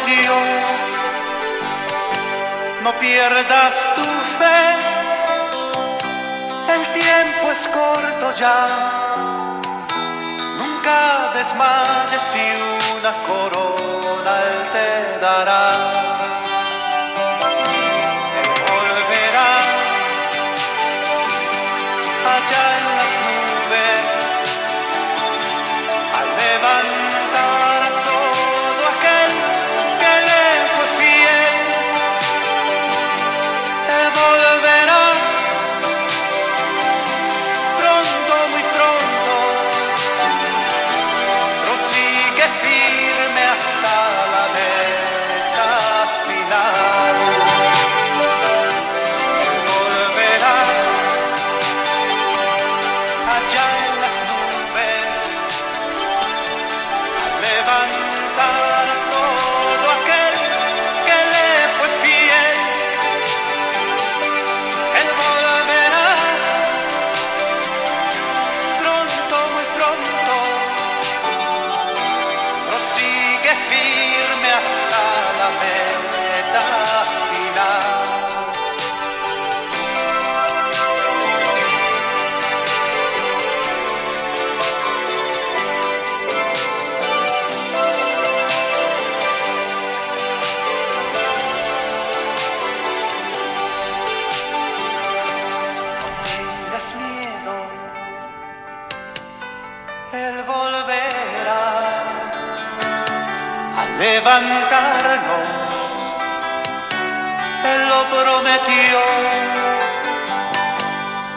prometió, no pierdas tu fe, el tiempo es corto ya. Nunca desmayes si una corona Él te dará.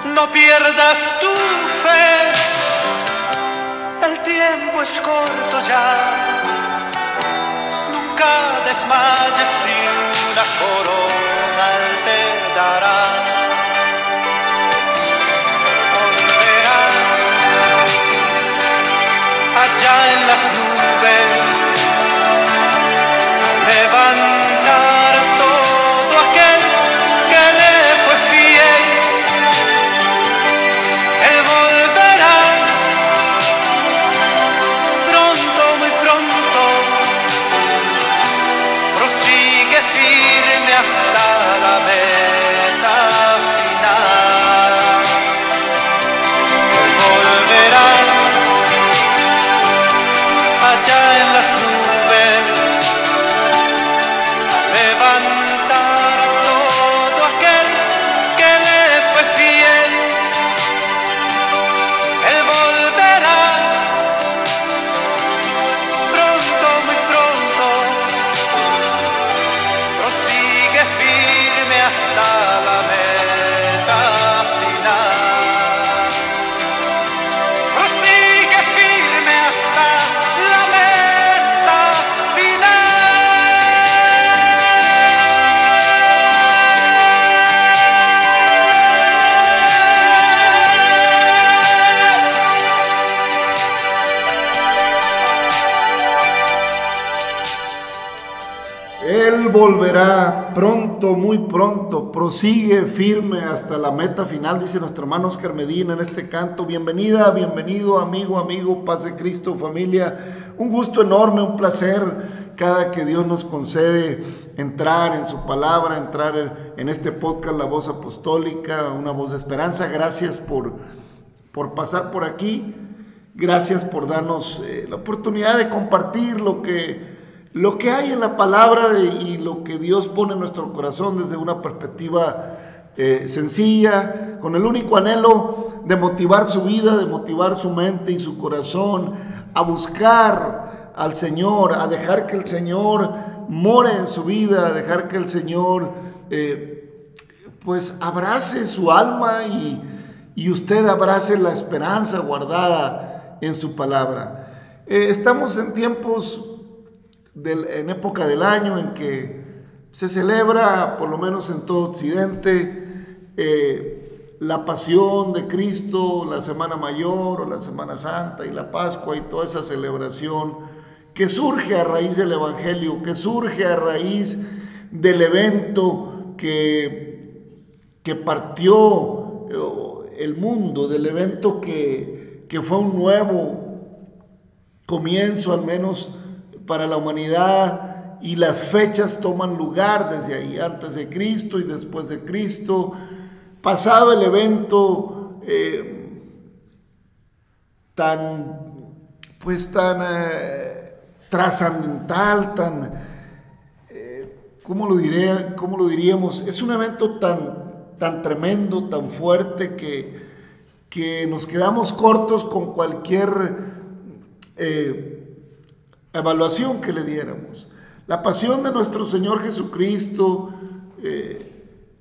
No pierdas tu fe, el tiempo es corto ya. Nunca desmayes si una corona te dará. Volverá allá en las nubes levantar pronto, muy pronto, prosigue firme hasta la meta final, dice nuestro hermano Oscar Medina en este canto. Bienvenida, bienvenido, amigo, amigo, paz de Cristo, familia. Un gusto enorme, un placer cada que Dios nos concede entrar en su palabra, entrar en este podcast La Voz Apostólica, una voz de esperanza. Gracias por, por pasar por aquí. Gracias por darnos eh, la oportunidad de compartir lo que lo que hay en la palabra y lo que Dios pone en nuestro corazón desde una perspectiva eh, sencilla, con el único anhelo de motivar su vida, de motivar su mente y su corazón a buscar al Señor, a dejar que el Señor more en su vida, a dejar que el Señor eh, pues abrace su alma y, y usted abrace la esperanza guardada en su palabra. Eh, estamos en tiempos en época del año en que se celebra, por lo menos en todo Occidente, eh, la pasión de Cristo, la Semana Mayor o la Semana Santa y la Pascua y toda esa celebración que surge a raíz del Evangelio, que surge a raíz del evento que, que partió eh, el mundo, del evento que, que fue un nuevo comienzo al menos para la humanidad y las fechas toman lugar desde ahí, antes de Cristo y después de Cristo. Pasado el evento eh, tan, pues tan eh, trascendental, tan, eh, ¿cómo, lo ¿cómo lo diríamos? Es un evento tan, tan tremendo, tan fuerte que, que nos quedamos cortos con cualquier evaluación que le diéramos. La pasión de nuestro Señor Jesucristo,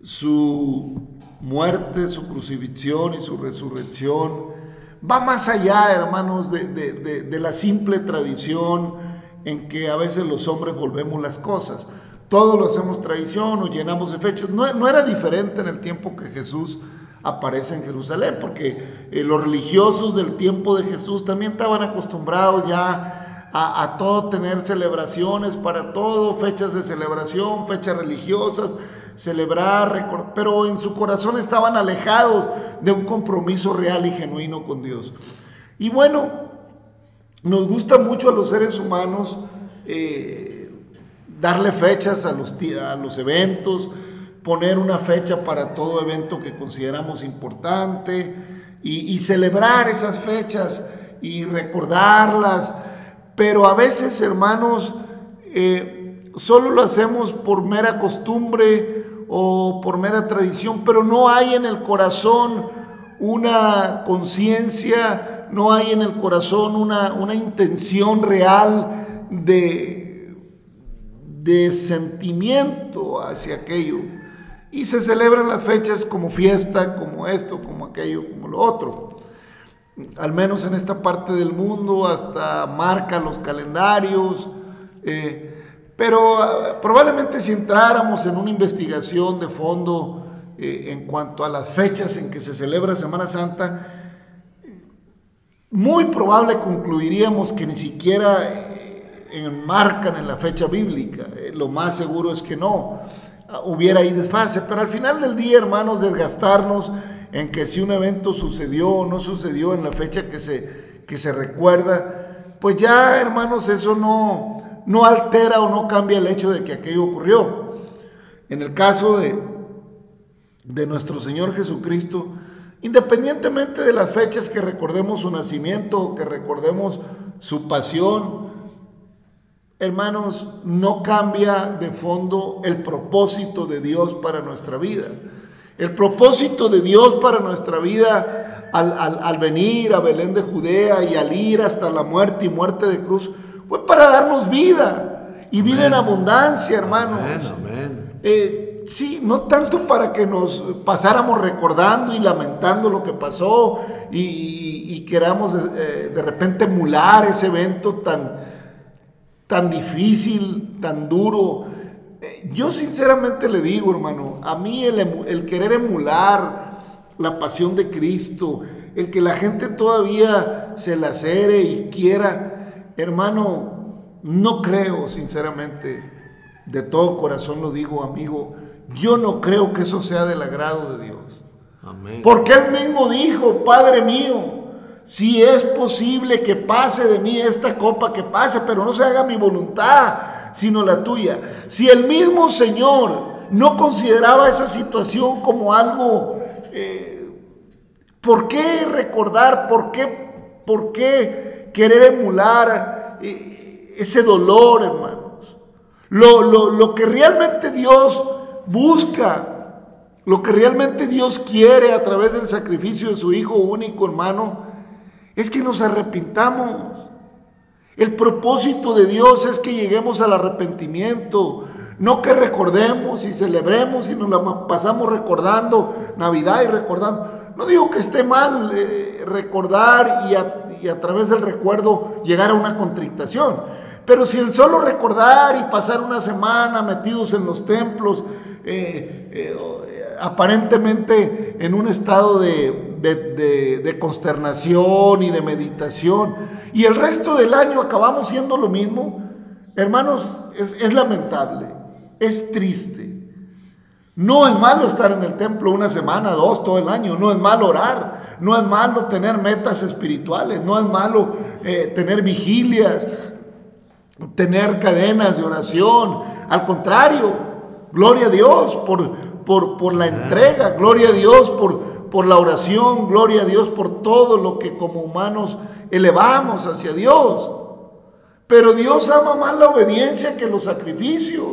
su muerte, su crucifixión y su resurrección, va más allá, hermanos, de, la simple tradición en que a veces los hombres volvemos las cosas. Todo lo hacemos tradición o llenamos de fechas. No, no era diferente en el tiempo que Jesús aparece en Jerusalén, porque eh, los religiosos del tiempo de Jesús también estaban acostumbrados ya a, todo tener celebraciones para todo, fechas de celebración, fechas religiosas, celebrar, pero en su corazón estaban alejados de un compromiso real y genuino con Dios. Y bueno, nos gusta mucho a los seres humanos eh, darle fechas a los, a los eventos, poner una fecha para todo evento que consideramos importante y, celebrar esas fechas y recordarlas. Pero a veces, hermanos, eh, solo lo hacemos por mera costumbre o por mera tradición, pero no hay en el corazón una conciencia, no hay en el corazón una, una intención real de, de sentimiento hacia aquello. Y se celebran las fechas como fiesta, como esto, como aquello, como lo otro. Al menos en esta parte del mundo, hasta marca los calendarios. Eh, pero ah, probablemente si entráramos en una investigación de fondo eh, en cuanto a las fechas en que se celebra Semana Santa, muy probable concluiríamos que ni siquiera eh, enmarcan en la fecha bíblica. Lo más seguro es que no. Ah, hubiera ahí desfase. Pero al final del día, hermanos, desgastarnos en que si un evento sucedió o no sucedió en la fecha que se, que se recuerda, pues ya, hermanos, eso no, no altera o no cambia el hecho de que aquello ocurrió. En el caso de, de nuestro Señor Jesucristo, independientemente de las fechas que recordemos su nacimiento, que recordemos su pasión, hermanos, no cambia de fondo el propósito de Dios para nuestra vida. El propósito de Dios para nuestra vida al, al, venir a Belén de Judea y al ir hasta la muerte y muerte de cruz fue para darnos vida y vida en abundancia, hermanos. Eh, sí, no tanto para que nos pasáramos recordando y lamentando lo que pasó y, queramos eh, de repente emular ese evento tan, tan difícil, tan duro. Yo sinceramente le digo, hermano, a mí el, el querer emular la pasión de Cristo, el que la gente todavía se lacere y quiera Hermano, no creo sinceramente, de todo corazón lo digo amigo, yo no creo que eso sea del agrado de Dios. Porque Él mismo dijo, Padre mío, si es posible que pase de mí esta copa que pase, pero no se haga mi voluntad, sino la tuya. Si el mismo Señor no consideraba esa situación como algo, eh, ¿por qué recordar? ¿Por qué? ¿Por qué? querer emular eh, ese dolor, hermanos. Lo, lo, que realmente Dios busca, lo que realmente Dios quiere a través del sacrificio de su Hijo único, hermano, es que nos arrepintamos. El propósito de Dios es que lleguemos al arrepentimiento, no que recordemos y celebremos y nos la pasamos recordando Navidad y recordando. No digo que esté mal eh, recordar y a, través del recuerdo llegar a una contrictación, pero si el solo recordar y pasar una semana metidos en los templos, eh, eh, aparentemente en un estado de, consternación y de meditación, y el resto del año acabamos siendo lo mismo, hermanos, es lamentable, es triste. No es malo estar en el templo una semana, dos, todo el año. No es malo orar. No es malo tener metas espirituales. No es malo eh, tener vigilias, tener cadenas de oración. Al contrario, gloria a Dios por, por, por la entrega. Gloria a Dios por, por la oración. Gloria a Dios por todo lo que como humanos elevamos hacia Dios. Pero Dios ama más la obediencia que los sacrificios.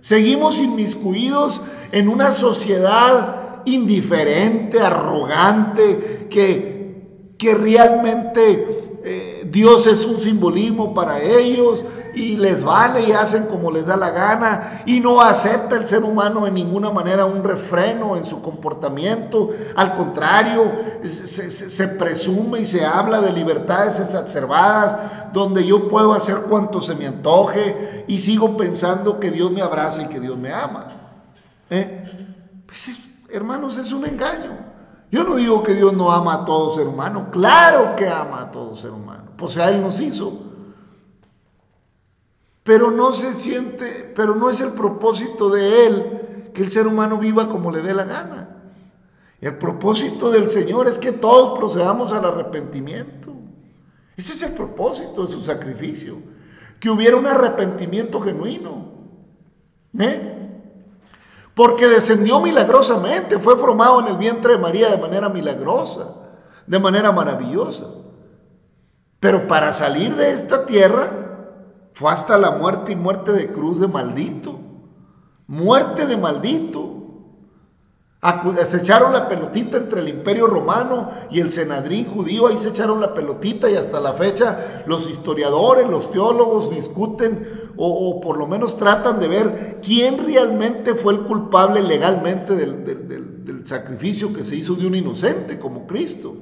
Seguimos inmiscuidos en una sociedad indiferente, arrogante, que, que realmente eh, Dios es un simbolismo para ellos y les vale y hacen como les da la gana y no acepta el ser humano en ninguna manera un refreno en su comportamiento. Al contrario, se, presume y se habla de libertades exacerbadas donde yo puedo hacer cuanto se me antoje y sigo pensando que Dios me abraza y que Dios me ama. ¿Eh? Pues es- hermanos, es un engaño. Yo no digo que Dios no ama a todo ser humano, claro que ama a todo ser humano, pues a Él nos hizo. Pero no se siente, pero no es el propósito de Él que el ser humano viva como le dé la gana. El propósito del Señor es que todos procedamos al arrepentimiento. Ese es el propósito de su sacrificio. Que hubiera un arrepentimiento genuino. ¿Eh? Porque descendió milagrosamente, fue formado en el vientre de María de manera milagrosa, de manera maravillosa. Pero para salir de esta tierra fue hasta la muerte y muerte de cruz de maldito. Muerte de maldito. Se echaron la pelotita entre el imperio romano y el senadrín judío, ahí se echaron la pelotita y hasta la fecha los historiadores, los teólogos discuten o, por lo menos tratan de ver quién realmente fue el culpable legalmente del- del sacrificio que se hizo de un inocente como Cristo.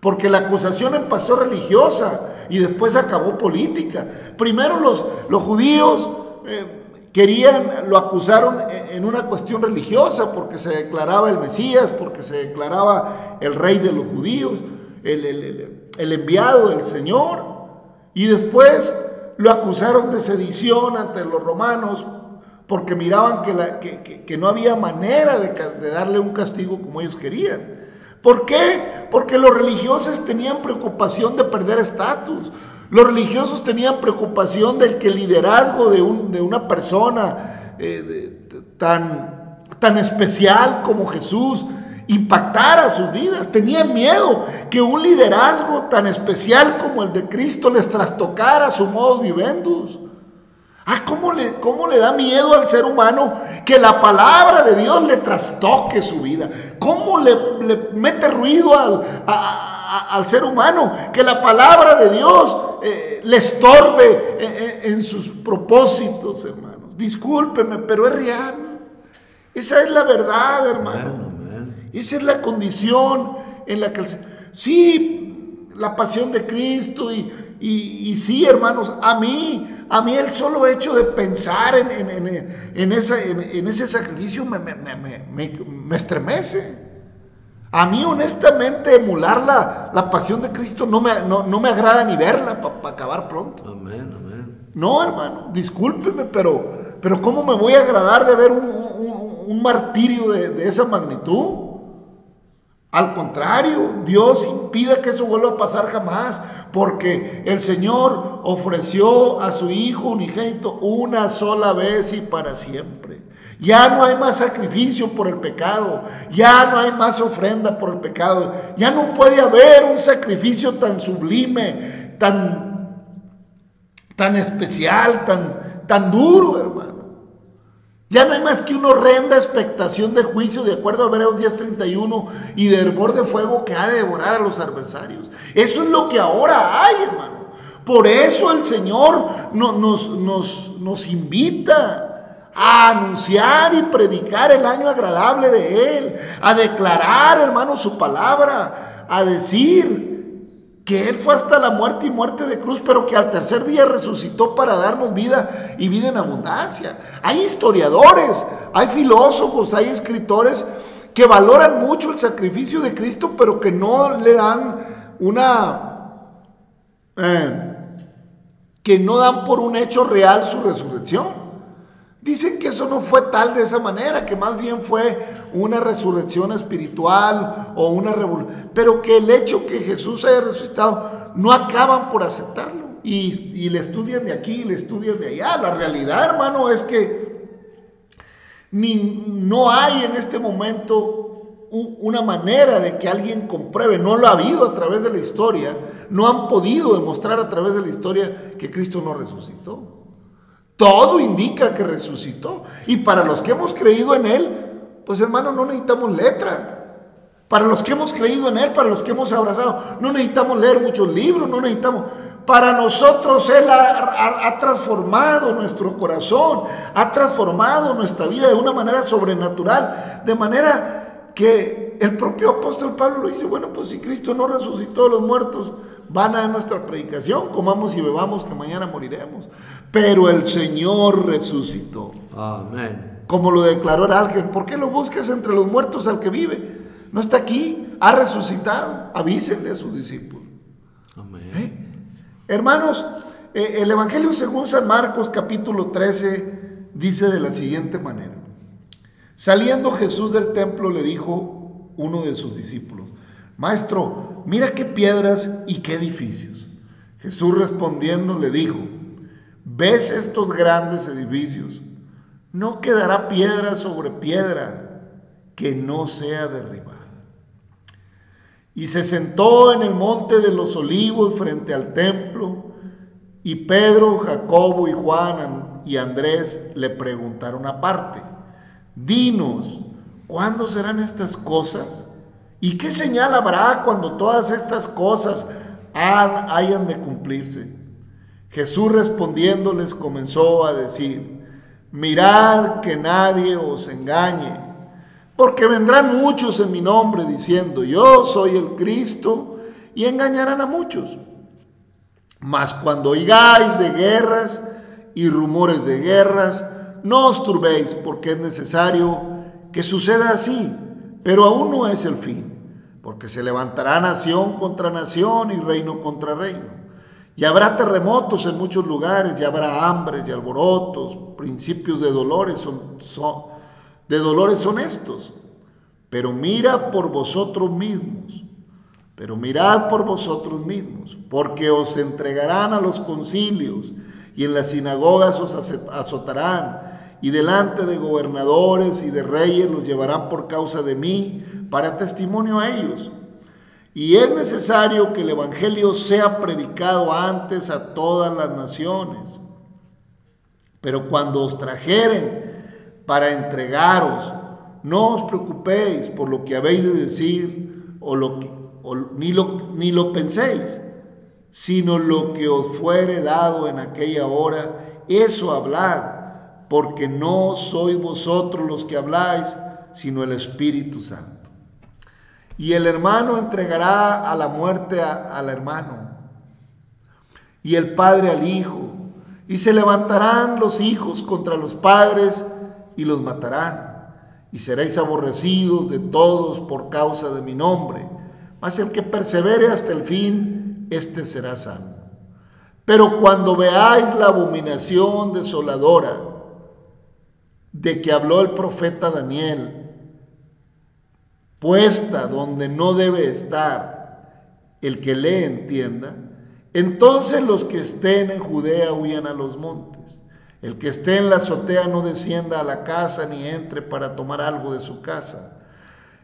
Porque la acusación empezó religiosa y después acabó política. Primero los, los judíos eh, querían, lo acusaron en una cuestión religiosa porque se declaraba el Mesías, porque se declaraba el rey de los judíos, el, el- enviado del Señor. Y después lo acusaron de sedición ante los romanos porque miraban que, la- que- que- no había manera de darle un castigo como ellos querían. ¿Por qué? Porque los religiosos tenían preocupación de perder estatus. Los religiosos tenían preocupación del que el liderazgo de, un- de una persona eh, tan, tan especial como Jesús impactara sus vidas. Tenían miedo que un liderazgo tan especial como el de Cristo les trastocara su modo vivendus. Ah, ¿cómo le, ¿cómo le da miedo al ser humano que la palabra de Dios le trastoque su vida? ¿Cómo le, le mete ruido al, a- a- a- al ser humano que la palabra de Dios eh, le estorbe eh, eh, en sus propósitos, hermanos? Discúlpeme, pero es real. Esa es la verdad, hermano. Esa es la condición en la que sí, la pasión de Cristo y, y- y sí, hermanos, a mí, a mí el solo hecho de pensar en, en- en- esa- ese sacrificio me, me- me- me- me- me estremece. A mí, honestamente, emular la, la pasión de Cristo no me, no, no me agrada ni verla para acabar pronto. Amén, amén. No, hermano, discúlpeme, pero, pero ¿cómo me voy a agradar de ver un, un- un martirio de, de esa magnitud? Al contrario, Dios impida que eso vuelva a pasar jamás, porque el Señor ofreció a su Hijo unigénito una sola vez y para siempre. Ya no hay más sacrificio por el pecado, ya no hay más ofrenda por el pecado, ya no puede haber un sacrificio tan sublime, tan tan especial, tan, tan duro, hermano. Ya no hay más que una horrenda expectación de juicio, de acuerdo a Hebreos 10:31, y de hervor de fuego que ha de devorar a los adversarios. Eso es lo que ahora hay, hermano. Por eso el Señor no- nos, nos, nos invita a anunciar y predicar el año agradable de Él, a declarar, hermano, su palabra, a decir que Él fue hasta la muerte y muerte de cruz, pero que al tercer día resucitó para darnos vida y vida en abundancia. Hay historiadores, hay filósofos, hay escritores que valoran mucho el sacrificio de Cristo, pero que no le dan una... eh, que no dan por un hecho real su resurrección. Dicen que eso no fue tal de esa manera, que más bien fue una resurrección espiritual o una revolución, pero que el hecho que Jesús haya resucitado no acaban por aceptarlo y, le estudian de aquí, le estudian de allá. La realidad, hermano, es que ni, no hay en este momento una manera de que alguien compruebe, no lo ha habido a través de la historia, no han podido demostrar a través de la historia que Cristo no resucitó. Todo indica que resucitó. Y para los que hemos creído en Él, pues hermano, no necesitamos letra. Para los que hemos creído en Él, para los que hemos abrazado, no necesitamos leer muchos libros, no necesitamos... Para nosotros Él ha, transformado nuestro corazón, ha transformado nuestra vida de una manera sobrenatural, de manera que el propio apóstol Pablo lo dice, bueno, pues si Cristo no resucitó a los muertos, van a nuestra predicación, comamos y bebamos que mañana moriremos. Pero el Señor resucitó. Amén. Como lo declaró el ángel, ¿por qué lo buscas entre los muertos al que vive? No está aquí, ha resucitado. Avísenle a sus discípulos. Amén. ¿Eh? Hermanos, eh, el Evangelio según San Marcos capítulo 13 dice de la siguiente manera. Saliendo Jesús del templo le dijo uno de sus discípulos, Maestro, mira qué piedras y qué edificios. Jesús respondiendo le dijo, ¿ves estos grandes edificios? No quedará piedra sobre piedra que no sea derribada. Y se sentó en el monte de los olivos frente al templo, y Pedro, Jacobo y Juan y Andrés le preguntaron aparte, dinos, ¿cuándo serán estas cosas? ¿Y qué señal habrá cuando todas estas cosas hayan de cumplirse? Jesús respondiendo les comenzó a decir, mirad que nadie os engañe porque vendrán muchos en mi nombre diciendo, yo soy el Cristo, y engañarán a muchos. Mas cuando oigáis de guerras y rumores de guerras, no os turbéis, porque es necesario que suceda así, pero aún no es el fin, porque se levantará nación contra nación y reino contra reino. Y habrá terremotos en muchos lugares, y habrá hambres y alborotos, principios de dolores son, son de dolores honestos. Pero mira por vosotros mismos, pero mirad por vosotros mismos, porque os entregarán a los concilios y en las sinagogas os azotarán y delante de gobernadores y de reyes los llevarán por causa de mí para testimonio a ellos. Y es necesario que el Evangelio sea predicado antes a todas las naciones. Pero cuando os trajeren para entregaros. No os preocupéis por lo que habéis de decir o, lo ni, lo, ni lo penséis, sino lo que os fuere dado en aquella hora, eso hablad, porque no sois vosotros los que habláis, sino el Espíritu Santo. Y el hermano entregará a la muerte al hermano, y el padre al hijo, y se levantarán los hijos contra los padres, y los matarán, y seréis aborrecidos de todos por causa de mi nombre. Mas el que persevere hasta el fin, éste será salvo. Pero cuando veáis la abominación desoladora de que habló el profeta Daniel, puesta donde no debe estar, el que lee entienda, entonces los que estén en Judea huyan a los montes. El que esté en la azotea no descienda a la casa ni entre para tomar algo de su casa.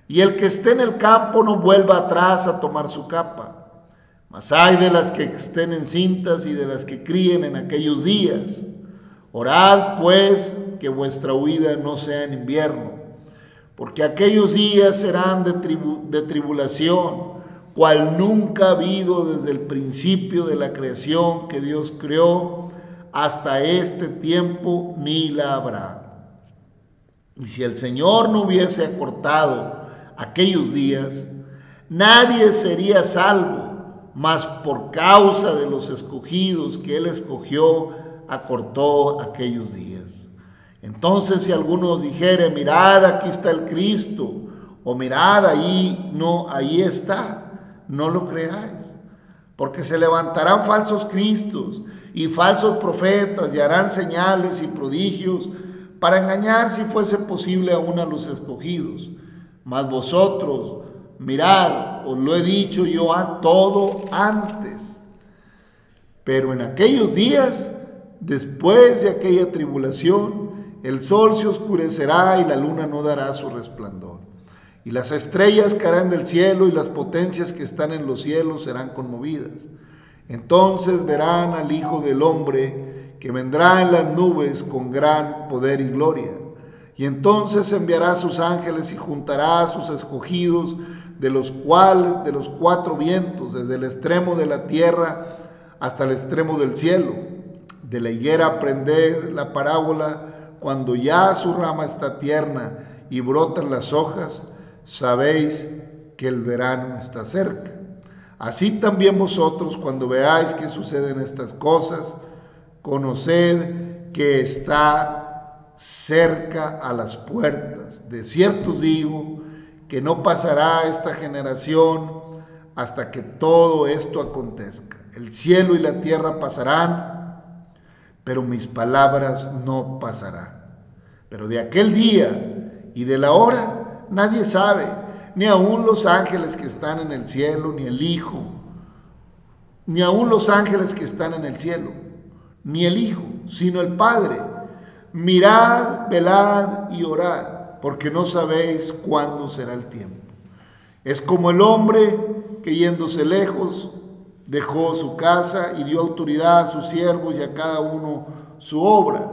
Y el que esté en el campo no vuelva atrás a tomar su capa. Mas hay de las que estén en cintas y de las que críen en aquellos días. Orad pues que vuestra huida no sea en invierno, porque aquellos días serán de, tribulación, cual nunca ha habido desde el principio de la creación que Dios creó hasta este tiempo ni la habrá. Y si el Señor no hubiese acortado aquellos días, nadie sería salvo, mas por causa de los escogidos que Él escogió, acortó aquellos días. Entonces si algunos dijere, mirad, aquí está el Cristo, o mirad, ahí no, ahí está, no lo creáis, porque se levantarán falsos cristos y falsos profetas y harán señales y prodigios para engañar si fuese posible aún a los escogidos. Mas vosotros, mirad, os lo he dicho yo a todo antes. Pero en aquellos días, después de aquella tribulación, el sol se oscurecerá y la luna no dará su resplandor. Y las estrellas caerán del cielo y las potencias que están en los cielos serán conmovidas. Entonces verán al Hijo del Hombre que vendrá en las nubes con gran poder y gloria. Y entonces enviará a sus ángeles y juntará a sus escogidos de los cuales de los cuatro vientos, desde el extremo de la tierra hasta el extremo del cielo. De la higuera aprended la parábola cuando ya su rama está tierna y brotan las hojas, sabéis que el verano está cerca. Así también vosotros, cuando veáis que suceden estas cosas, conoced que está cerca a las puertas. De cierto os digo que no pasará esta generación hasta que todo esto acontezca. El cielo y la tierra pasarán, pero mis palabras no pasarán. Pero de aquel día y de la hora nadie sabe, ni aun los ángeles que están en el cielo, ni el Hijo, ni aun los ángeles que están en el cielo, ni el Hijo, sino el Padre. Mirad, velad y orad, porque no sabéis cuándo será el tiempo. Es como el hombre que yéndose lejos Dejó su casa y dio autoridad a sus siervos y a cada uno su obra.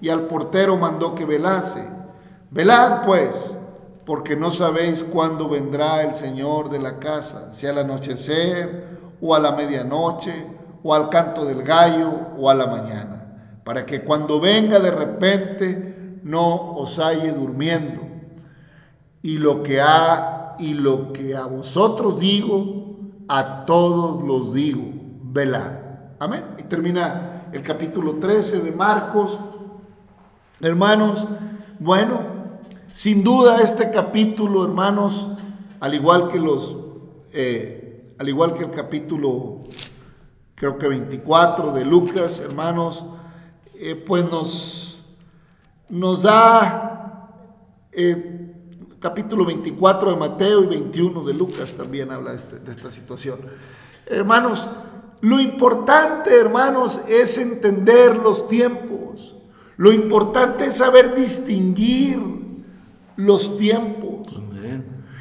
Y al portero mandó que velase. Velad pues, porque no sabéis cuándo vendrá el Señor de la casa, si al anochecer o a la medianoche o al canto del gallo o a la mañana, para que cuando venga de repente no os halle durmiendo. Y lo que ha y lo que a vosotros digo, a todos los digo, velad. Amén. Y termina el capítulo 13 de Marcos. Hermanos, bueno, sin duda este capítulo, hermanos, al igual que los, eh, al igual que el capítulo, creo que 24 de Lucas, hermanos, eh, pues nos, nos da eh, capítulo 24 de Mateo y 21 de Lucas también habla este, de, esta situación. Hermanos, lo importante, hermanos, es entender los tiempos. Lo importante es saber distinguir los tiempos.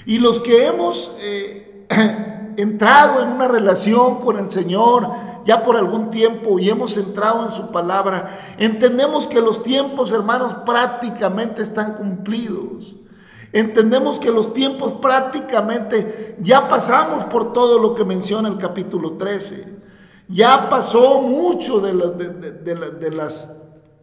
Y los que hemos eh, entrado en una relación con el Señor ya por algún tiempo y hemos entrado en su palabra, entendemos que los tiempos, hermanos, prácticamente están cumplidos. Entendemos que los tiempos prácticamente ya pasamos por todo lo que menciona el capítulo 13. Ya pasó mucho de, las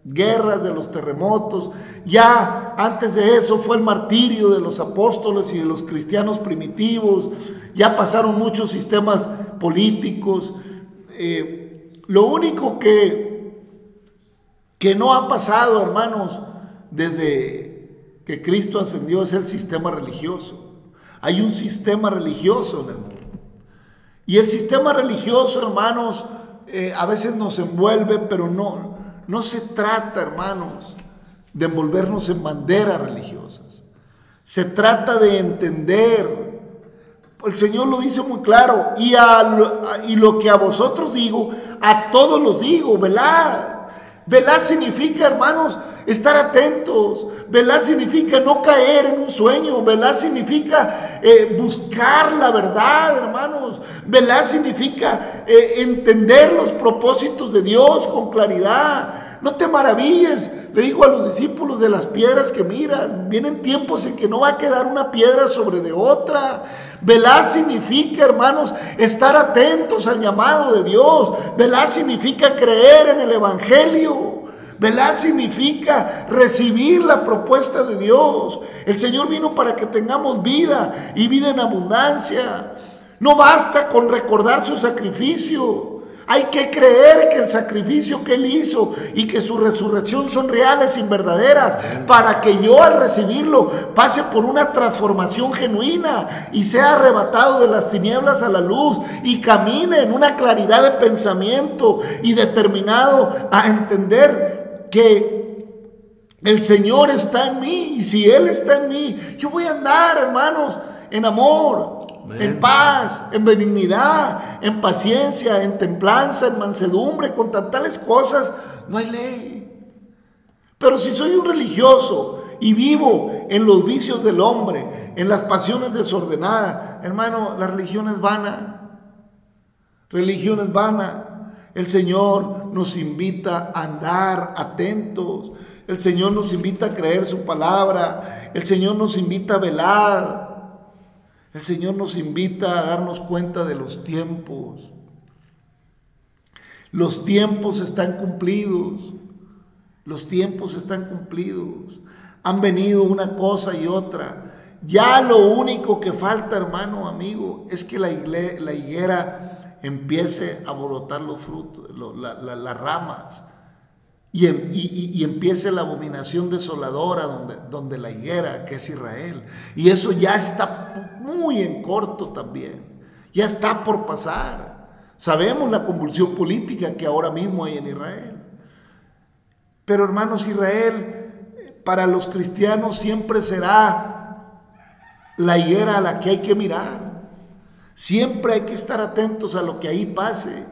guerras, de los terremotos. Ya antes de eso fue el martirio de los apóstoles y de los cristianos primitivos. Ya pasaron muchos sistemas políticos. Eh, lo único que, que no ha pasado, hermanos, desde que Cristo ascendió es el sistema religioso. Hay un sistema religioso en el mundo. Y el sistema religioso, hermanos, eh, a veces nos envuelve, pero no, no se trata, hermanos, de envolvernos en banderas religiosas. Se trata de entender. El Señor lo dice muy claro. Y, y lo que a vosotros digo, a todos los digo, velad. Velad significa, hermanos, estar atentos. Velar significa no caer en un sueño. Velar significa eh, buscar la verdad, hermanos. Velar significa eh, entender los propósitos de Dios con claridad. No te maravilles, le dijo a los discípulos de las piedras que miran. Vienen tiempos en que no va a quedar una piedra sobre de otra. Velar significa, hermanos, estar atentos al llamado de Dios. Velar significa creer en el Evangelio. Velar significa recibir la propuesta de Dios. El Señor vino para que tengamos vida y vida en abundancia. No basta con recordar su sacrificio. Hay que creer que el sacrificio que Él hizo y que su resurrección son reales y verdaderas para que yo al recibirlo pase por una transformación genuina y sea arrebatado de las tinieblas a la luz y camine en una claridad de pensamiento y determinado a entender que El Señor está en mí y si Él está en mí, yo voy a andar, hermanos, en amor, en paz, en benignidad, en paciencia, en templanza, en mansedumbre, con tales cosas, no hay ley. Pero si soy un religioso y vivo en los vicios del hombre, en las pasiones desordenadas, hermano, la religión es vana. Religión es vana. El Señor nos invita a andar atentos. El Señor nos invita a creer su palabra. El Señor nos invita a velar. El Señor nos invita a darnos cuenta de los tiempos. Los tiempos están cumplidos. Los tiempos están cumplidos. Han venido una cosa y otra. Ya lo único que falta, hermano, amigo, es que la, higuera empiece a brotar los frutos, las ramas. Y, empiece la abominación desoladora donde la higuera, que es Israel. Y eso ya está muy en corto también. Ya está por pasar. Sabemos la convulsión política que ahora mismo hay en Israel. Pero hermanos, Israel para los cristianos siempre será la higuera a la que hay que mirar. Siempre hay que estar atentos a lo que ahí pase,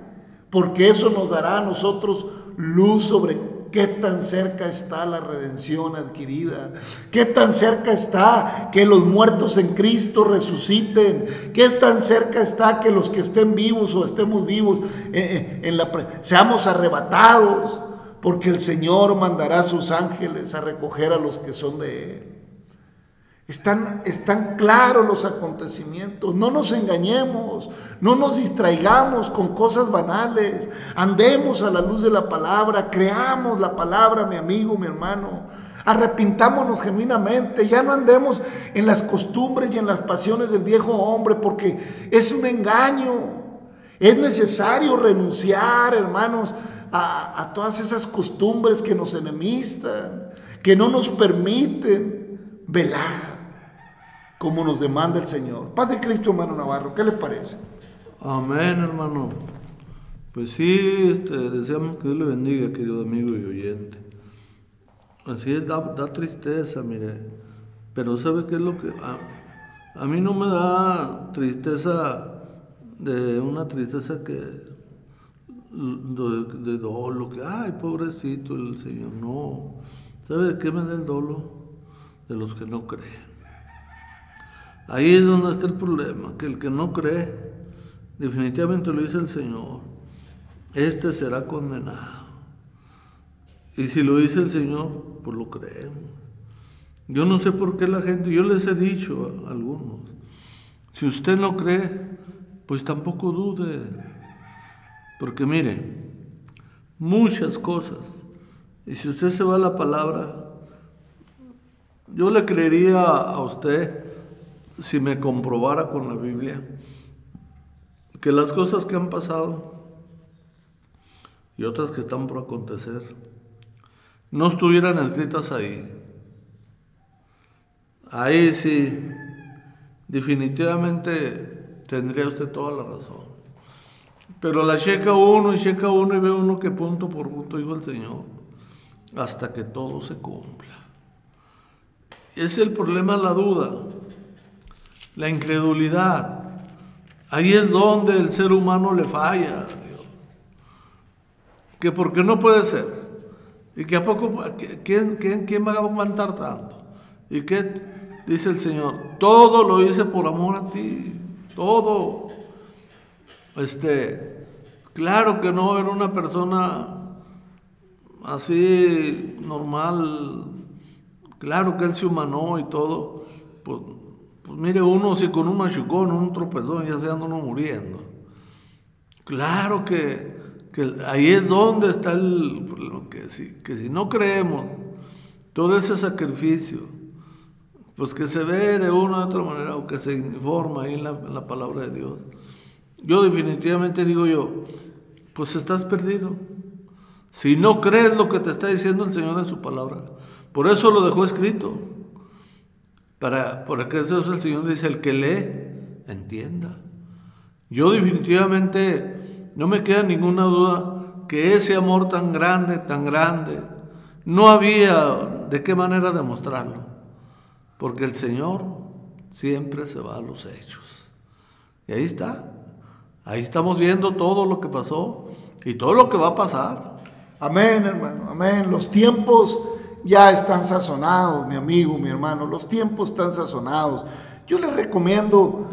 porque eso nos dará a nosotros luz sobre ¿Qué tan cerca está la redención adquirida? ¿Qué tan cerca está que los muertos en Cristo resuciten? ¿Qué tan cerca está que los que estén vivos o estemos vivos eh, eh, seamos arrebatados? Porque el Señor mandará a sus ángeles a recoger a los que son de Él. Están, están, claros los acontecimientos. No nos engañemos, no nos distraigamos con cosas banales. Andemos a la luz de la palabra, creamos la palabra, mi amigo, mi hermano. Arrepintámonos genuinamente, ya no andemos en las costumbres y en las pasiones del viejo hombre, porque es un engaño. Es necesario renunciar, hermanos, a, a todas esas costumbres que nos enemistan, que no nos permiten velar como nos demanda el Señor. Paz de Cristo, hermano Navarro, ¿qué le parece? Amén, hermano. Pues sí, este, deseamos que Dios le bendiga, querido amigo y oyente. Así es, da, tristeza, mire. Pero ¿sabe qué es lo que...? A, mí no me da tristeza de una tristeza que... De, de dolo, que, ay, pobrecito el Señor. No. ¿Sabe de qué me da el dolo? De los que no creen. Ahí es donde está el problema, que el que no cree, definitivamente lo dice el Señor, este será condenado. Y si lo dice el Señor, pues lo creemos. Yo no sé por qué la gente, yo les he dicho a algunos, si usted no cree, pues tampoco dude. Porque mire, muchas cosas, y si usted se va a la palabra, yo le creería a usted si me comprobara con la Biblia que las cosas que han pasado y otras que están por acontecer no estuvieran escritas ahí. Ahí sí, definitivamente tendría usted toda la razón. Pero la checa uno y checa uno y ve uno que punto por punto dijo el Señor, hasta que todo se cumpla. Es el problema la duda la incredulidad. Ahí es donde el ser humano le falla Dios. Que porque no puede ser. Y que a poco, ¿quién, quién, quién va a aguantar tanto? Y que dice el Señor, todo lo hice por amor a ti. Todo. Este, claro que no era una persona así normal. Claro que él se humanó y todo. Pues pues mire, uno si con un machucón, un tropezón, ya se anda uno muriendo. Claro que, ahí es donde está el que si, que si no creemos todo ese sacrificio, pues que se ve de una u otra manera o que se informa ahí en la, en la palabra de Dios. Yo definitivamente digo yo, pues estás perdido. Si no crees lo que te está diciendo el Señor en su palabra, por eso lo dejó escrito. Para, porque eso el Señor dice, el que lee, entienda. Yo definitivamente no me queda ninguna duda que ese amor tan grande, tan grande, No había de qué manera demostrarlo, porque el Señor siempre se va a los hechos. Y ahí está. Ahí estamos viendo todo lo que pasó y todo lo que va a pasar. Amén, hermano, amén. Los tiempos ya están sazonados, mi amigo, mi hermano. Los tiempos están sazonados. Yo les recomiendo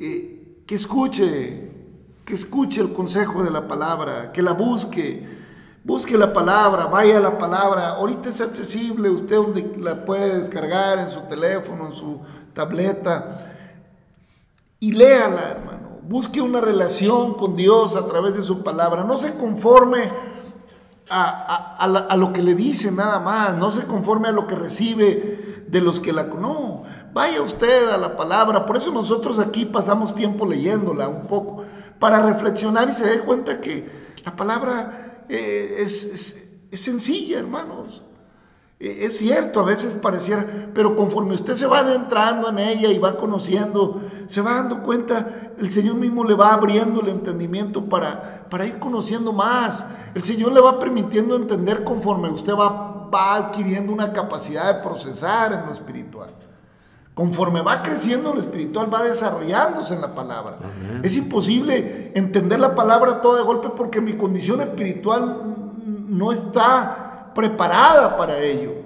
eh, que escuche, que escuche el consejo de la palabra, que la busque. Busque la palabra, vaya a la palabra. Ahorita es accesible, usted la puede descargar en su teléfono, en su tableta. Y léala, hermano. Busque una relación con Dios a través de su palabra. No se conforme a, a, a, lo que le dice nada más. No se conforme a lo que recibe de los que la... No, vaya usted a la palabra. Por eso nosotros aquí pasamos tiempo leyéndola un poco. Para reflexionar y se dé cuenta que la palabra eh, es, es, es sencilla, hermanos. Eh, es cierto, a veces pareciera, pero conforme usted se va adentrando en ella y va conociendo, se va dando cuenta, el Señor mismo le va abriendo el entendimiento para, para ir conociendo más. El Señor le va permitiendo entender conforme usted va, va adquiriendo una capacidad de procesar en lo espiritual. Conforme va creciendo lo espiritual, va desarrollándose en la palabra. Amén. Es imposible entender la palabra todo de golpe porque mi condición espiritual no está preparada para ello.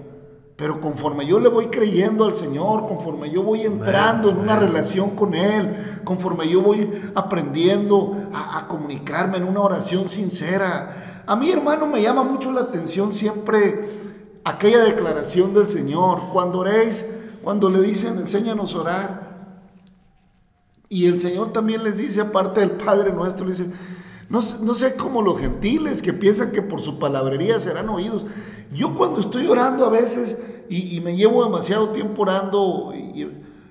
Pero conforme yo le voy creyendo al Señor, conforme yo voy entrando en una relación con Él, conforme yo voy aprendiendo a, a, comunicarme en una oración sincera. A mí, hermano, me llama mucho la atención siempre aquella declaración del Señor. Cuando oréis, cuando le dicen, enséñanos a orar. Y el Señor también les dice, aparte del Padre nuestro, le dice, no, no sé como los gentiles que piensan que por su palabrería serán oídos. Yo cuando estoy orando a veces y, me llevo demasiado tiempo orando, y,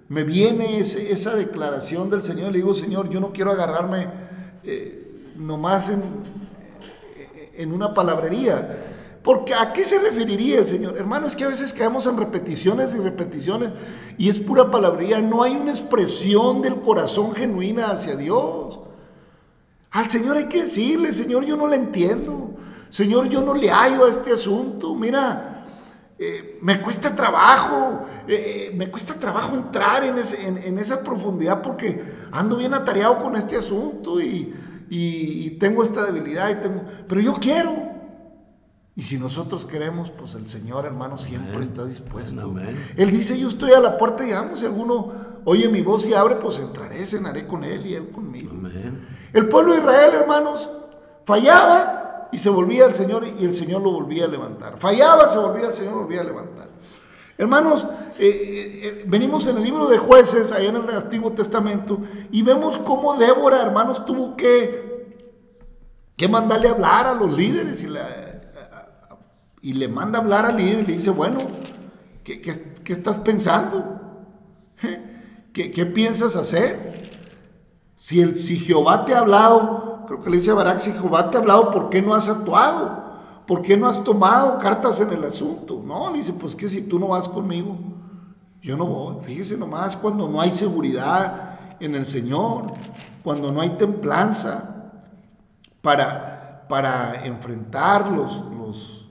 me viene esa declaración del Señor. Le digo, Señor, yo no quiero agarrarme eh, nomás en, en una palabrería. Porque ¿a qué se referiría el Señor? Hermano, es que a veces caemos en repeticiones y repeticiones y es pura palabrería. No hay una expresión del corazón genuina hacia Dios. Al Señor hay que decirle, Señor, yo no le entiendo. Señor, yo no le hallo a este asunto. Mira, eh, me cuesta trabajo, eh, me cuesta trabajo entrar en, ese, en, en, esa profundidad porque ando bien atareado con este asunto y, y, y tengo esta debilidad y tengo, pero yo quiero. Y si nosotros queremos, pues el Señor, hermano, siempre Amén. está dispuesto. Amén. Él dice, yo estoy a la puerta y llamo. Si alguno oye mi voz y abre, pues entraré, cenaré con Él y Él conmigo. Amén. El pueblo de Israel, hermanos, fallaba y se volvía al Señor y el Señor lo volvía a levantar. Fallaba, se volvía al Señor, lo volvía a levantar. Hermanos, eh, eh, venimos en el libro de jueces, allá en el Antiguo Testamento, y vemos cómo Débora, hermanos, tuvo que, que mandarle hablar a los líderes y la, y le manda hablar al líder y le dice, bueno, ¿qué, qué, qué estás pensando? ¿Qué, ¿Qué, piensas hacer? Si, el, si Jehová te ha hablado, creo que le dice a Barak, si Jehová te ha hablado, ¿por qué no has actuado? ¿Por qué no has tomado cartas en el asunto? No, le dice, pues que si tú no vas conmigo, yo no voy. Fíjese nomás cuando no hay seguridad en el Señor, cuando no hay templanza para, para enfrentar los, los,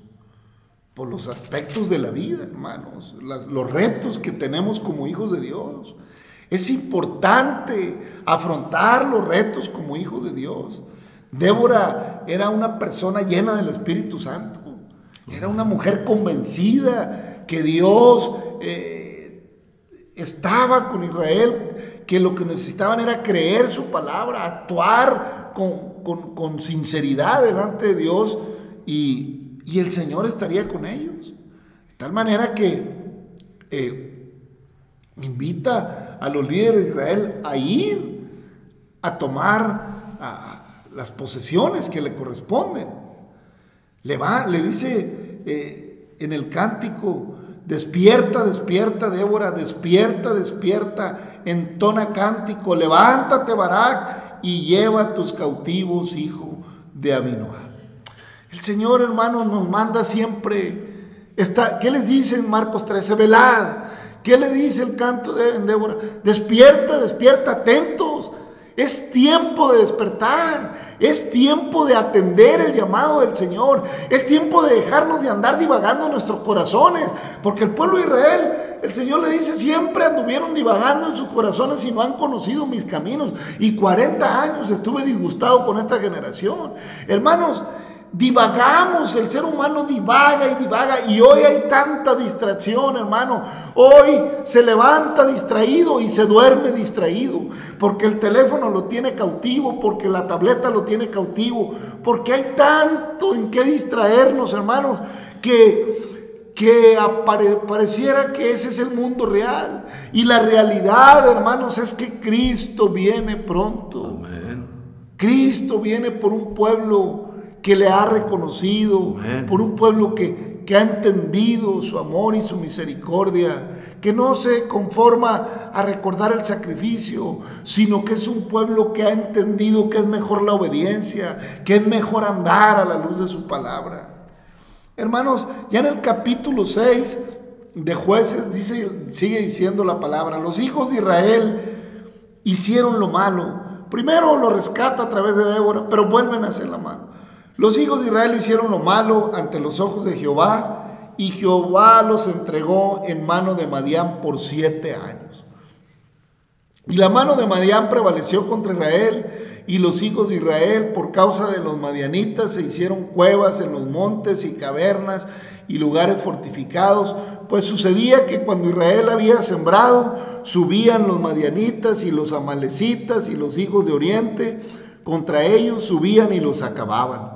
por los aspectos de la vida, hermanos, los retos que tenemos como hijos de Dios. Es importante afrontar los retos como hijos de Dios. Débora era una persona llena del Espíritu Santo. Era una mujer convencida que Dios eh, estaba con Israel, que lo que necesitaban era creer su palabra, actuar con, sinceridad delante de Dios y, y, el Señor estaría con ellos. De tal manera que eh, invita a los líderes de Israel a ir a tomar las posesiones que le corresponden. Le va, le dice eh, en el cántico, despierta, despierta, Débora, despierta, despierta, entona cántico, levántate, Barak, y lleva tus cautivos, hijo de Abinoam. El Señor, hermano, nos manda siempre, esta, ¿qué les dice en Marcos 13? Velad. ¿Qué le dice el canto de Débora? Despierta, despierta, atentos. Es tiempo de despertar. Es tiempo de atender el llamado del Señor. Es tiempo de dejarnos de andar divagando en nuestros corazones. Porque el pueblo de Israel, el Señor le dice, siempre anduvieron divagando en sus corazones y no han conocido mis caminos. Y 40 años estuve disgustado con esta generación. Hermanos, divagamos, el ser humano divaga y divaga y hoy hay tanta distracción, hermano. Hoy se levanta distraído y se duerme distraído, porque el teléfono lo tiene cautivo, porque la tableta lo tiene cautivo, porque hay tanto en qué distraernos, hermanos, que, que pareciera que ese es el mundo real. Y la realidad, hermanos, es que Cristo viene pronto. Cristo viene por un pueblo que le ha reconocido, por un pueblo que, que ha entendido su amor y su misericordia, que no se conforma a recordar el sacrificio, sino que es un pueblo que ha entendido que es mejor la obediencia, que es mejor andar a la luz de su palabra. Hermanos, ya en el capítulo 6 de jueces dice, sigue diciendo la palabra, los hijos de Israel hicieron lo malo. Primero lo rescata a través de Débora, pero vuelven a hacer la mano. Los hijos de Israel hicieron lo malo ante los ojos de Jehová y Jehová los entregó en mano de Madián por siete años. Y la mano de Madián prevaleció contra Israel y los hijos de Israel por causa de los madianitas se hicieron cuevas en los montes y cavernas y lugares fortificados, pues sucedía que cuando Israel había sembrado, subían los madianitas y los amalecitas y los hijos de Oriente, contra ellos subían y los acababan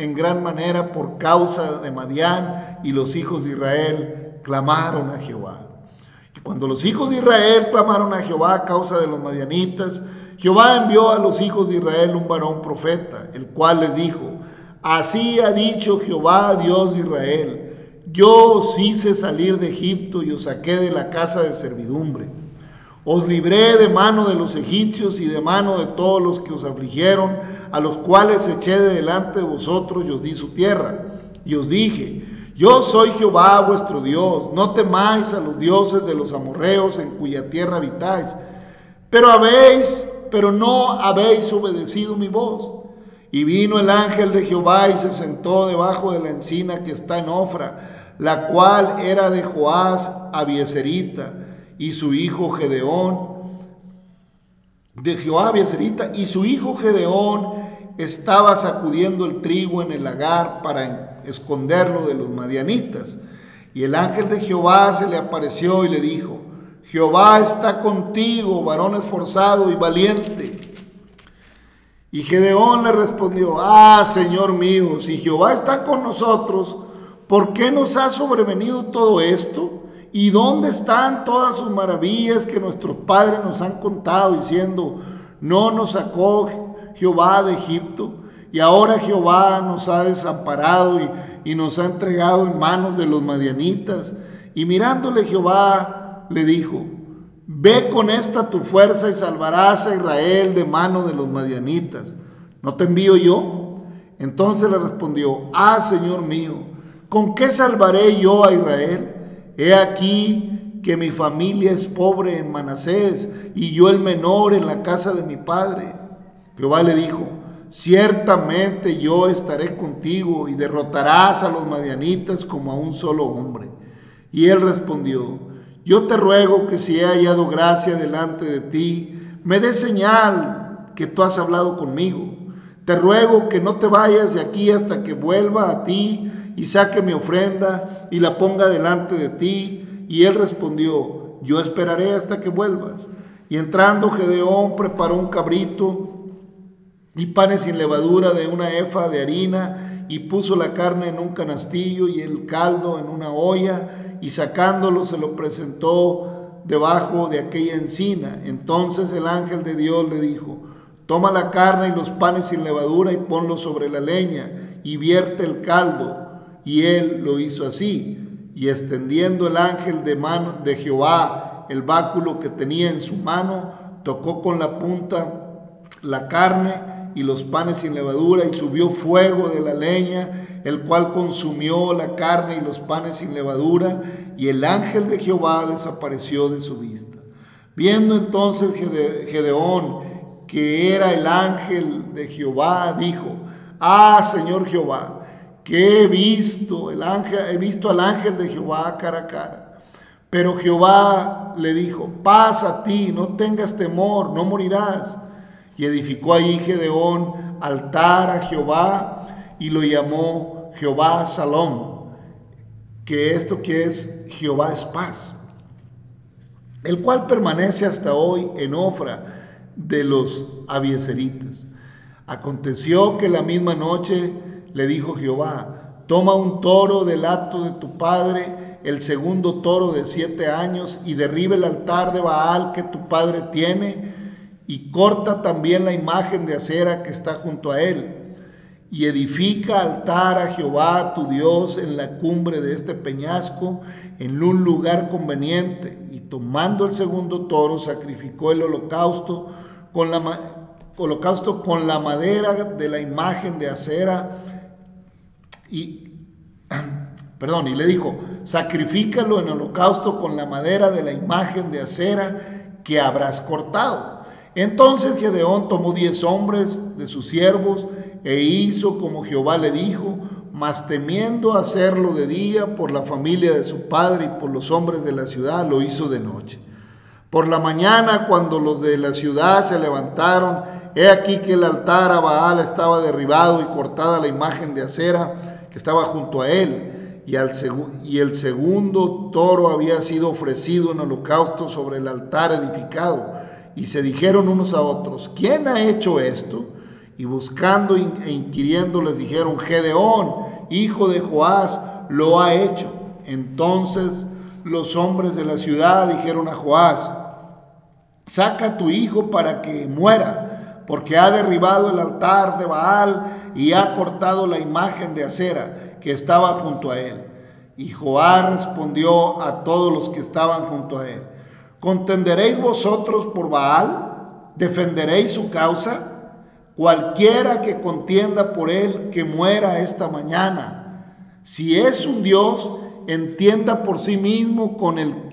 en gran manera por causa de Madián y los hijos de Israel clamaron a Jehová. Y cuando los hijos de Israel clamaron a Jehová a causa de los madianitas, Jehová envió a los hijos de Israel un varón profeta, el cual les dijo, así ha dicho Jehová, Dios de Israel, yo os hice salir de Egipto y os saqué de la casa de servidumbre. Os libré de mano de los egipcios y de mano de todos los que os afligieron, a los cuales eché de delante de vosotros y os di su tierra. Y os dije, yo soy Jehová vuestro Dios, no temáis a los dioses de los amorreos en cuya tierra habitáis. Pero habéis, pero no habéis obedecido mi voz. Y vino el ángel de Jehová y se sentó debajo de la encina que está en Ofra, la cual era de Joás Abieserita y su hijo Gedeón, de Jehová Abieserita, y su hijo Gedeón estaba sacudiendo el trigo en el lagar para esconderlo de los madianitas. Y el ángel de Jehová se le apareció y le dijo, Jehová está contigo, varón esforzado y valiente. Y Gedeón le respondió, ah, Señor mío, si Jehová está con nosotros, ¿por qué nos ha sobrevenido todo esto? ¿Y dónde están todas sus maravillas que nuestros padres nos han contado diciendo, no nos sacó Jehová de Egipto, y ahora Jehová nos ha desamparado y, y nos ha entregado en manos de los madianitas. Y mirándole Jehová le dijo, ve con esta tu fuerza y salvarás a Israel de mano de los madianitas. ¿No te envío yo? Entonces le respondió, ah, Señor mío, ¿con qué salvaré yo a Israel? He aquí que mi familia es pobre en Manasés y yo el menor en la casa de mi padre. Jehová le dijo, ciertamente yo estaré contigo y derrotarás a los madianitas como a un solo hombre. Y él respondió, yo te ruego que si he hallado gracia delante de ti, me dé señal que tú has hablado conmigo. Te ruego que no te vayas de aquí hasta que vuelva a ti y saque mi ofrenda y la ponga delante de ti. Y él respondió, yo esperaré hasta que vuelvas. Y entrando Gedeón preparó un cabrito y panes sin levadura de una efa de harina, y puso la carne en un canastillo y el caldo en una olla, y sacándolo se lo presentó debajo de aquella encina. Entonces el ángel de Dios le dijo, toma la carne y los panes sin levadura y ponlos sobre la leña. y vierte el caldo. Y él lo hizo así. Y extendiendo el ángel de, mano, de Jehová el báculo que tenía en su mano, tocó con la punta la carne y los panes sin levadura y subió fuego de la leña, el cual consumió la carne y los panes sin levadura, y el ángel de Jehová desapareció de su vista. Viendo entonces Gedeón que era el ángel de Jehová, dijo, ah, Señor Jehová, que he visto el ángel, he visto al ángel de Jehová cara a cara. Pero Jehová le dijo, paz a ti, no tengas temor, no morirás. Y edificó allí Gedeón altar a Jehová y lo llamó Jehová Salom, que esto que es Jehová es paz, el cual permanece hasta hoy en Ofra de los abieseritas. Aconteció que la misma noche le dijo Jehová, toma un toro del acto de tu padre, el segundo toro de siete años, y derribe el altar de Baal que tu padre tiene, y corta también la imagen de acera que está junto a él, y edifica altar a Jehová tu Dios en la cumbre de este peñasco, en un lugar conveniente, y tomando el segundo toro, sacrificó el holocausto con la, holocausto con la madera de la imagen de acera y, perdón, y le dijo, sacrifícalo en holocausto con la madera de la imagen de acera que habrás cortado. Entonces Gedeón tomó diez hombres de sus siervos e hizo como Jehová le dijo, mas temiendo hacerlo de día por la familia de su padre y por los hombres de la ciudad, lo hizo de noche. Por la mañana, cuando los de la ciudad se levantaron, he aquí que el altar a Baal estaba derribado y cortada la imagen de acera que estaba junto a él, y, al y el segundo toro había sido ofrecido en holocausto sobre el altar edificado. Y se dijeron unos a otros, ¿quién ha hecho esto? Y buscando e inquiriendo les dijeron, Gedeón, hijo de Joás, lo ha hecho. Entonces los hombres de la ciudad dijeron a Joás, saca a tu hijo para que muera, porque ha derribado el altar de Baal y ha cortado la imagen de acera que estaba junto a él. Y Joá respondió a todos los que estaban junto a él, ¿contenderéis vosotros por Baal? ¿Defenderéis su causa? Cualquiera que contienda por él, que muera esta mañana. Si es un Dios, entienda por sí mismo con el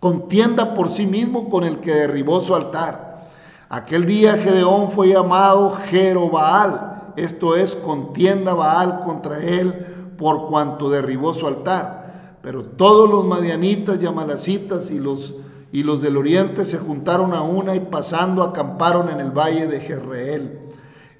contienda por sí mismo con el que derribó su altar. Aquel día Gedeón fue llamado Jerobaal, esto es, contienda Baal contra él por cuanto derribó su altar. Pero todos los madianitas y amalecitas y los, y los del oriente se juntaron a una y pasando acamparon en el valle de Jezreel.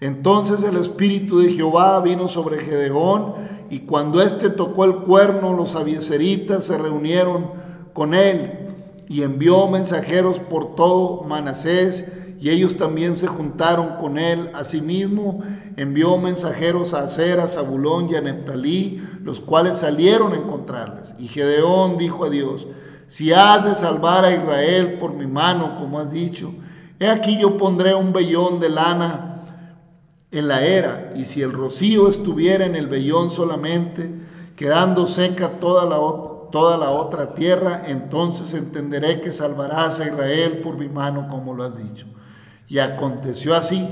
Entonces el espíritu de Jehová vino sobre Gedeón y cuando éste tocó el cuerno, los abieseritas se reunieron con él y envió mensajeros por todo Manasés, y ellos también se juntaron con él. Asimismo, envió mensajeros a Aser, a Zabulón y a Neptalí, los cuales salieron a encontrarles. Y Gedeón dijo a Dios, si has de salvar a Israel por mi mano, como has dicho, he aquí yo pondré un vellón de lana en la era, y si el rocío estuviera en el vellón solamente, quedando seca toda la toda la otra tierra, entonces entenderé que salvarás a Israel por mi mano, como lo has dicho. Y aconteció así,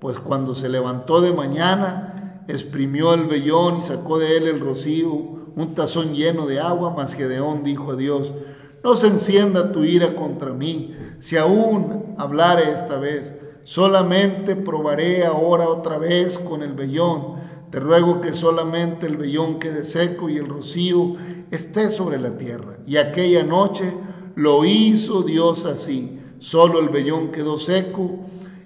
pues cuando se levantó de mañana, exprimió el vellón y sacó de él el rocío, un tazón lleno de agua, mas Gedeón dijo a Dios, no se encienda tu ira contra mí, si aún hablare esta vez, solamente probaré ahora otra vez con el vellón. Te ruego que solamente el vellón quede seco y el rocío esté sobre la tierra. Y aquella noche lo hizo Dios así. Solo el vellón quedó seco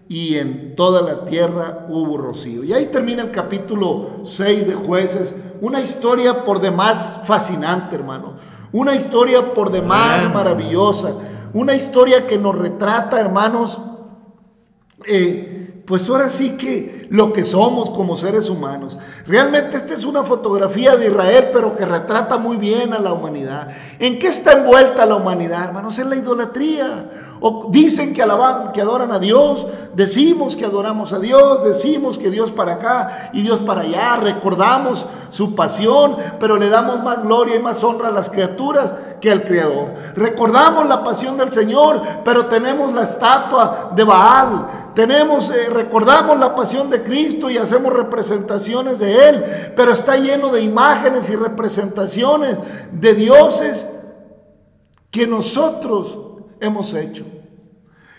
y en toda la tierra hubo rocío. Y ahí termina el capítulo 6 de jueces. Una historia por demás fascinante, hermano. Una historia por demás maravillosa. Una historia que nos retrata, hermanos, eh, pues ahora sí que lo que somos como seres humanos. Realmente esta es una fotografía de Israel, pero que retrata muy bien a la humanidad. ¿En qué está envuelta la humanidad, hermanos? En la idolatría. Dicen que alaban, que adoran a Dios, decimos que adoramos a Dios, decimos que Dios para acá y Dios para allá, recordamos su pasión, pero le damos más gloria y más honra a las criaturas que al Creador. Recordamos la pasión del Señor, pero tenemos la estatua de Baal. Tenemos, eh, recordamos la pasión de Cristo y hacemos representaciones de Él, pero está lleno de imágenes y representaciones de dioses que nosotros hemos hecho.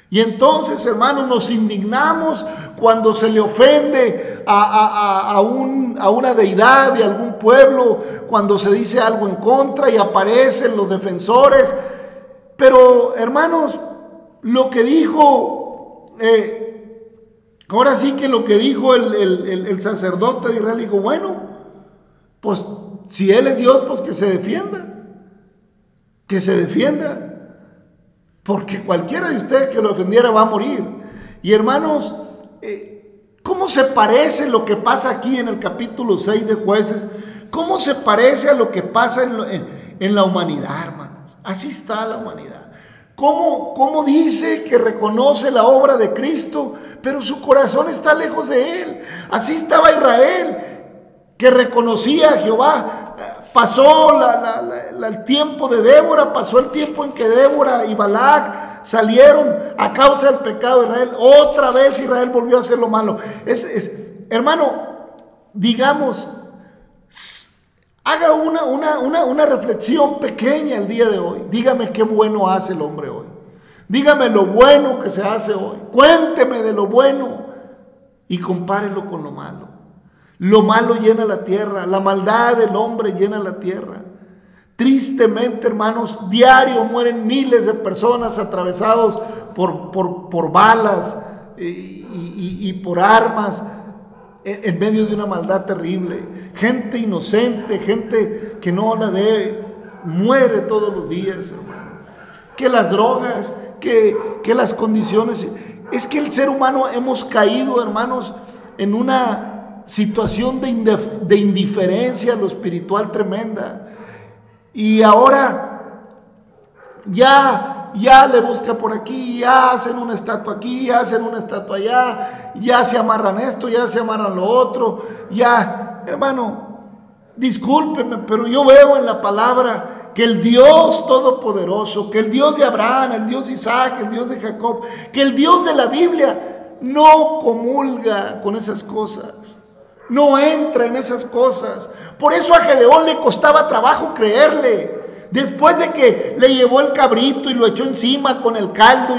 Y entonces, hermanos, nos indignamos cuando se le ofende a, a, una deidad de algún pueblo, cuando se dice algo en contra y aparecen los defensores. Pero, hermanos, lo que dijo, eh, ahora sí que lo que dijo el, el sacerdote de Israel, dijo, bueno, pues si Él es Dios, pues que se defienda, que se defienda. Porque cualquiera de ustedes que lo ofendiera va a morir. Y hermanos, eh, ¿cómo se parece lo que pasa aquí en el capítulo 6 de jueces? ¿Cómo se parece a lo que pasa en, la humanidad, hermanos? Así está la humanidad. ¿Cómo, ¿Cómo, dice que reconoce la obra de Cristo, pero su corazón está lejos de él? Así estaba Israel, que reconocía a Jehová, Pasó el tiempo de Débora, pasó el tiempo en que Débora y Balac salieron a causa del pecado de Israel. Otra vez Israel volvió a hacer lo malo. Es, hermano, digamos, haga una, una, una reflexión pequeña el día de hoy. Dígame qué bueno hace el hombre hoy. Dígame lo bueno que se hace hoy. Cuénteme de lo bueno y compárelo con lo malo. Lo malo llena la tierra, la maldad del hombre llena la tierra. Tristemente, hermanos, diario mueren miles de personas atravesados por, por, balas eh, y, por armas en, medio de una maldad terrible. Gente inocente, gente que no la debe, muere todos los días. Que las drogas, que, que las condiciones. Es que el ser humano hemos caído, hermanos, en una situación de, indiferencia a lo espiritual tremenda. Y ahora ya, ya le busca por aquí, ya hacen una estatua aquí, ya hacen una estatua allá, ya se amarran esto, ya se amarran lo otro, ya, hermano, discúlpeme, pero yo veo en la palabra que el Dios Todopoderoso, que el Dios de Abraham, el Dios de Isaac, el Dios de Jacob, que el Dios de la Biblia no comulga con esas cosas. No entra en esas cosas. Por eso a Gedeón le costaba trabajo creerle. Después de que le llevó el cabrito y lo echó encima con el caldo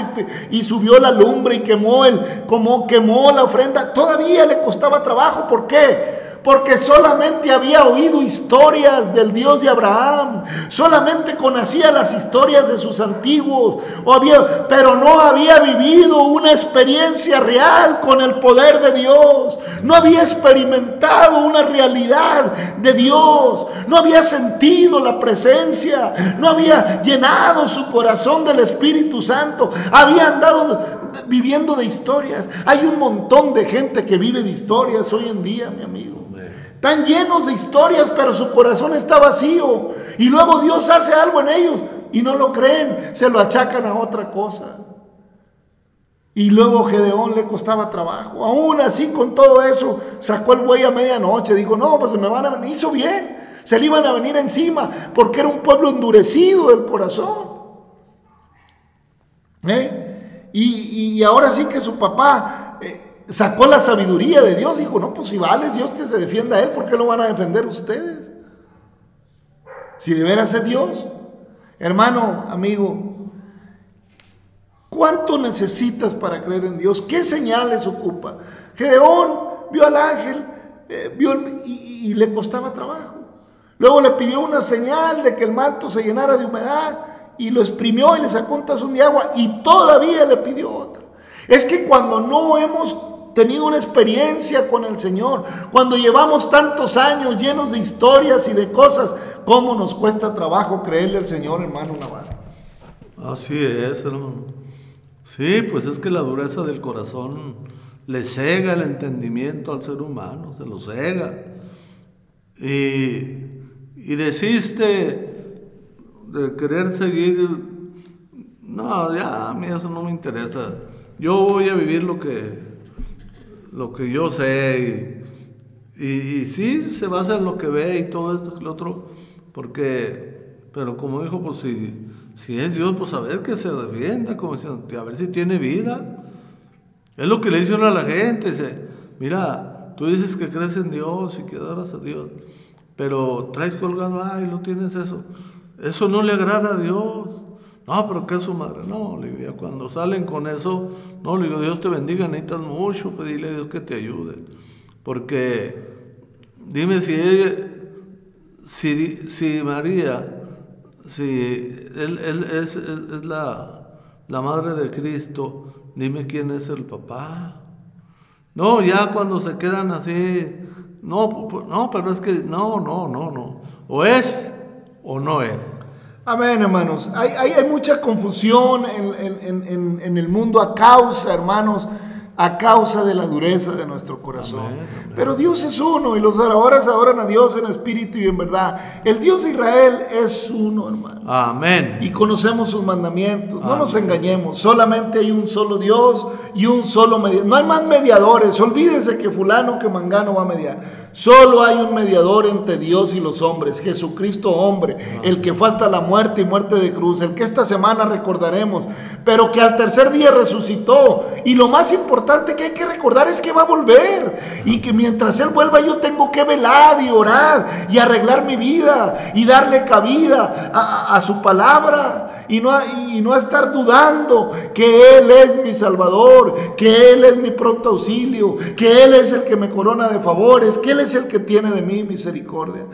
y, subió la lumbre y quemó, el, como quemó la ofrenda, todavía le costaba trabajo. ¿Por qué? Porque solamente había oído historias del Dios de Abraham, solamente conocía las historias de sus antiguos, pero no había vivido una experiencia real con el poder de Dios, no había experimentado una realidad de Dios, no había sentido la presencia, no había llenado su corazón del Espíritu Santo, había andado viviendo de historias. Hay un montón de gente que vive de historias hoy en día, mi amigo. Están llenos de historias, pero su corazón está vacío. Y luego Dios hace algo en ellos y no lo creen, se lo achacan a otra cosa. Y luego Gedeón le costaba trabajo. Aún así, con todo eso, sacó el buey a medianoche. Dijo, no, pues me van a venir. Hizo bien. Se le iban a venir encima porque era un pueblo endurecido del corazón. ¿Eh? Y, ahora sí que su papá sacó la sabiduría de Dios, dijo, no, pues si vale Dios que se defienda a él, ¿por qué lo van a defender ustedes? Si de veras es Dios. Hermano, amigo, ¿cuánto necesitas para creer en Dios? ¿Qué señales ocupa? Gedeón vio al ángel eh, vio y, y le costaba trabajo. Luego le pidió una señal de que el manto se llenara de humedad y lo exprimió y le sacó un tazón de agua y todavía le pidió otra. Es que cuando no hemos tenido una experiencia con el Señor, cuando llevamos tantos años llenos de historias y de cosas, ¿cómo nos cuesta trabajo creerle al Señor, hermano Navarro? Así es, hermano. Sí, pues es que la dureza del corazón le cega el entendimiento al ser humano, se lo cega. Y, y desiste de querer seguir No, ya a mí eso no me interesa. Yo voy a vivir lo que, lo que yo sé y, y, sí se basa en lo que ve y todo esto y lo otro, porque, pero como dijo, pues si, si es Dios, pues a ver que se defienda, como diciendo, a ver si tiene vida. Es lo que le dicen a la gente, dice, mira, tú dices que crees en Dios y que adoras a Dios, pero traes colgado, ay, no tienes eso. Eso no le agrada a Dios. No, pero ¿qué es su madre? No, le digo, ya cuando salen con eso, no, le digo, Dios te bendiga, necesitas mucho, pedirle a Dios que te ayude. Porque, dime si ella, si, si María, si él, él es, es- la, la madre de Cristo, dime quién es el papá. No, ya cuando se quedan así, no, pu- pu- no, pero es que no, no, no, no. O es o no es. Amén, hermanos. Hay, hay, hay mucha confusión en, en- en- en- en el mundo a causa, hermanos, a causa de la dureza de nuestro corazón. Amén, amén. Pero Dios es uno y los adoradores adoran a Dios en espíritu y en verdad. El Dios de Israel es uno, hermano. Amén. Y conocemos sus mandamientos. No Amén. nos engañemos. Solamente hay un solo Dios y un solo mediador. No hay más mediadores. Olvídese que fulano que mangano va a mediar. Solo hay un mediador entre Dios y los hombres. Jesucristo hombre. El que fue hasta la muerte y muerte de cruz. El que esta semana recordaremos. Pero que al tercer día resucitó. Y lo más importante que hay que recordar es que va a volver. Y que mientras Él vuelva yo tengo que velar y orar y arreglar mi vida y darle cabida a, a- a su palabra. Y no, y no estar dudando que Él es mi Salvador, que Él es mi pronto auxilio, que Él es el que me corona de favores, que Él es el que tiene de mí misericordia.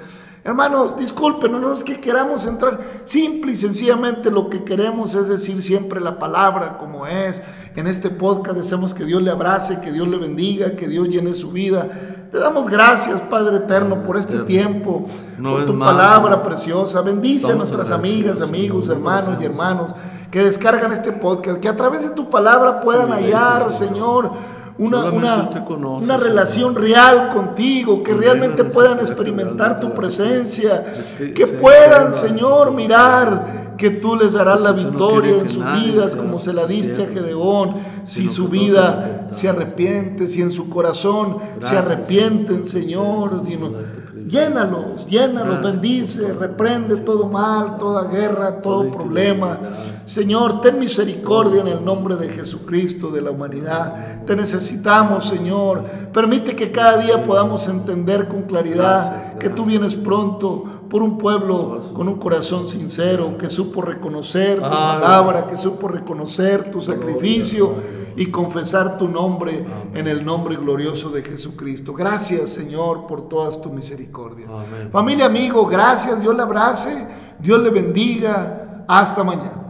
Hermanos, disculpen, no es que queramos entrar, simple y sencillamente lo que queremos es decir siempre la palabra como es. En este podcast deseamos que Dios le abrace, que Dios le bendiga, que Dios llene su vida. Te damos gracias, Padre eterno, por este tiempo, por tu palabra preciosa. Bendice a nuestras amigas, amigos, hermanos y hermanos que descargan este podcast, que a través de tu palabra puedan hallar, Señor. Una, una, Señor. relación real contigo, que realmente puedan experimentar tu presencia, Es que puedan, Señor, mirar que tú les darás la victoria en sus vidas como se la diste a Gedeón, si su vida se arrepiente, si en su corazón se arrepienten, Señor. Si no-. Llénalos, llénalos, Gracias, bendice, reprende todo mal, toda guerra, todo problema. Señor, ten misericordia en el nombre de Jesucristo, de la humanidad. Te necesitamos, Señor. Permite que cada día podamos entender con claridad que tú vienes pronto por un pueblo con un corazón sincero, que supo reconocer tu Aleluya. palabra, que supo reconocer tu sacrificio y confesar tu nombre en el nombre glorioso de Jesucristo. Gracias, Señor, por todas tu misericordia. Amén. Familia, amigo, gracias. Dios le abrace, Dios le bendiga. Hasta mañana.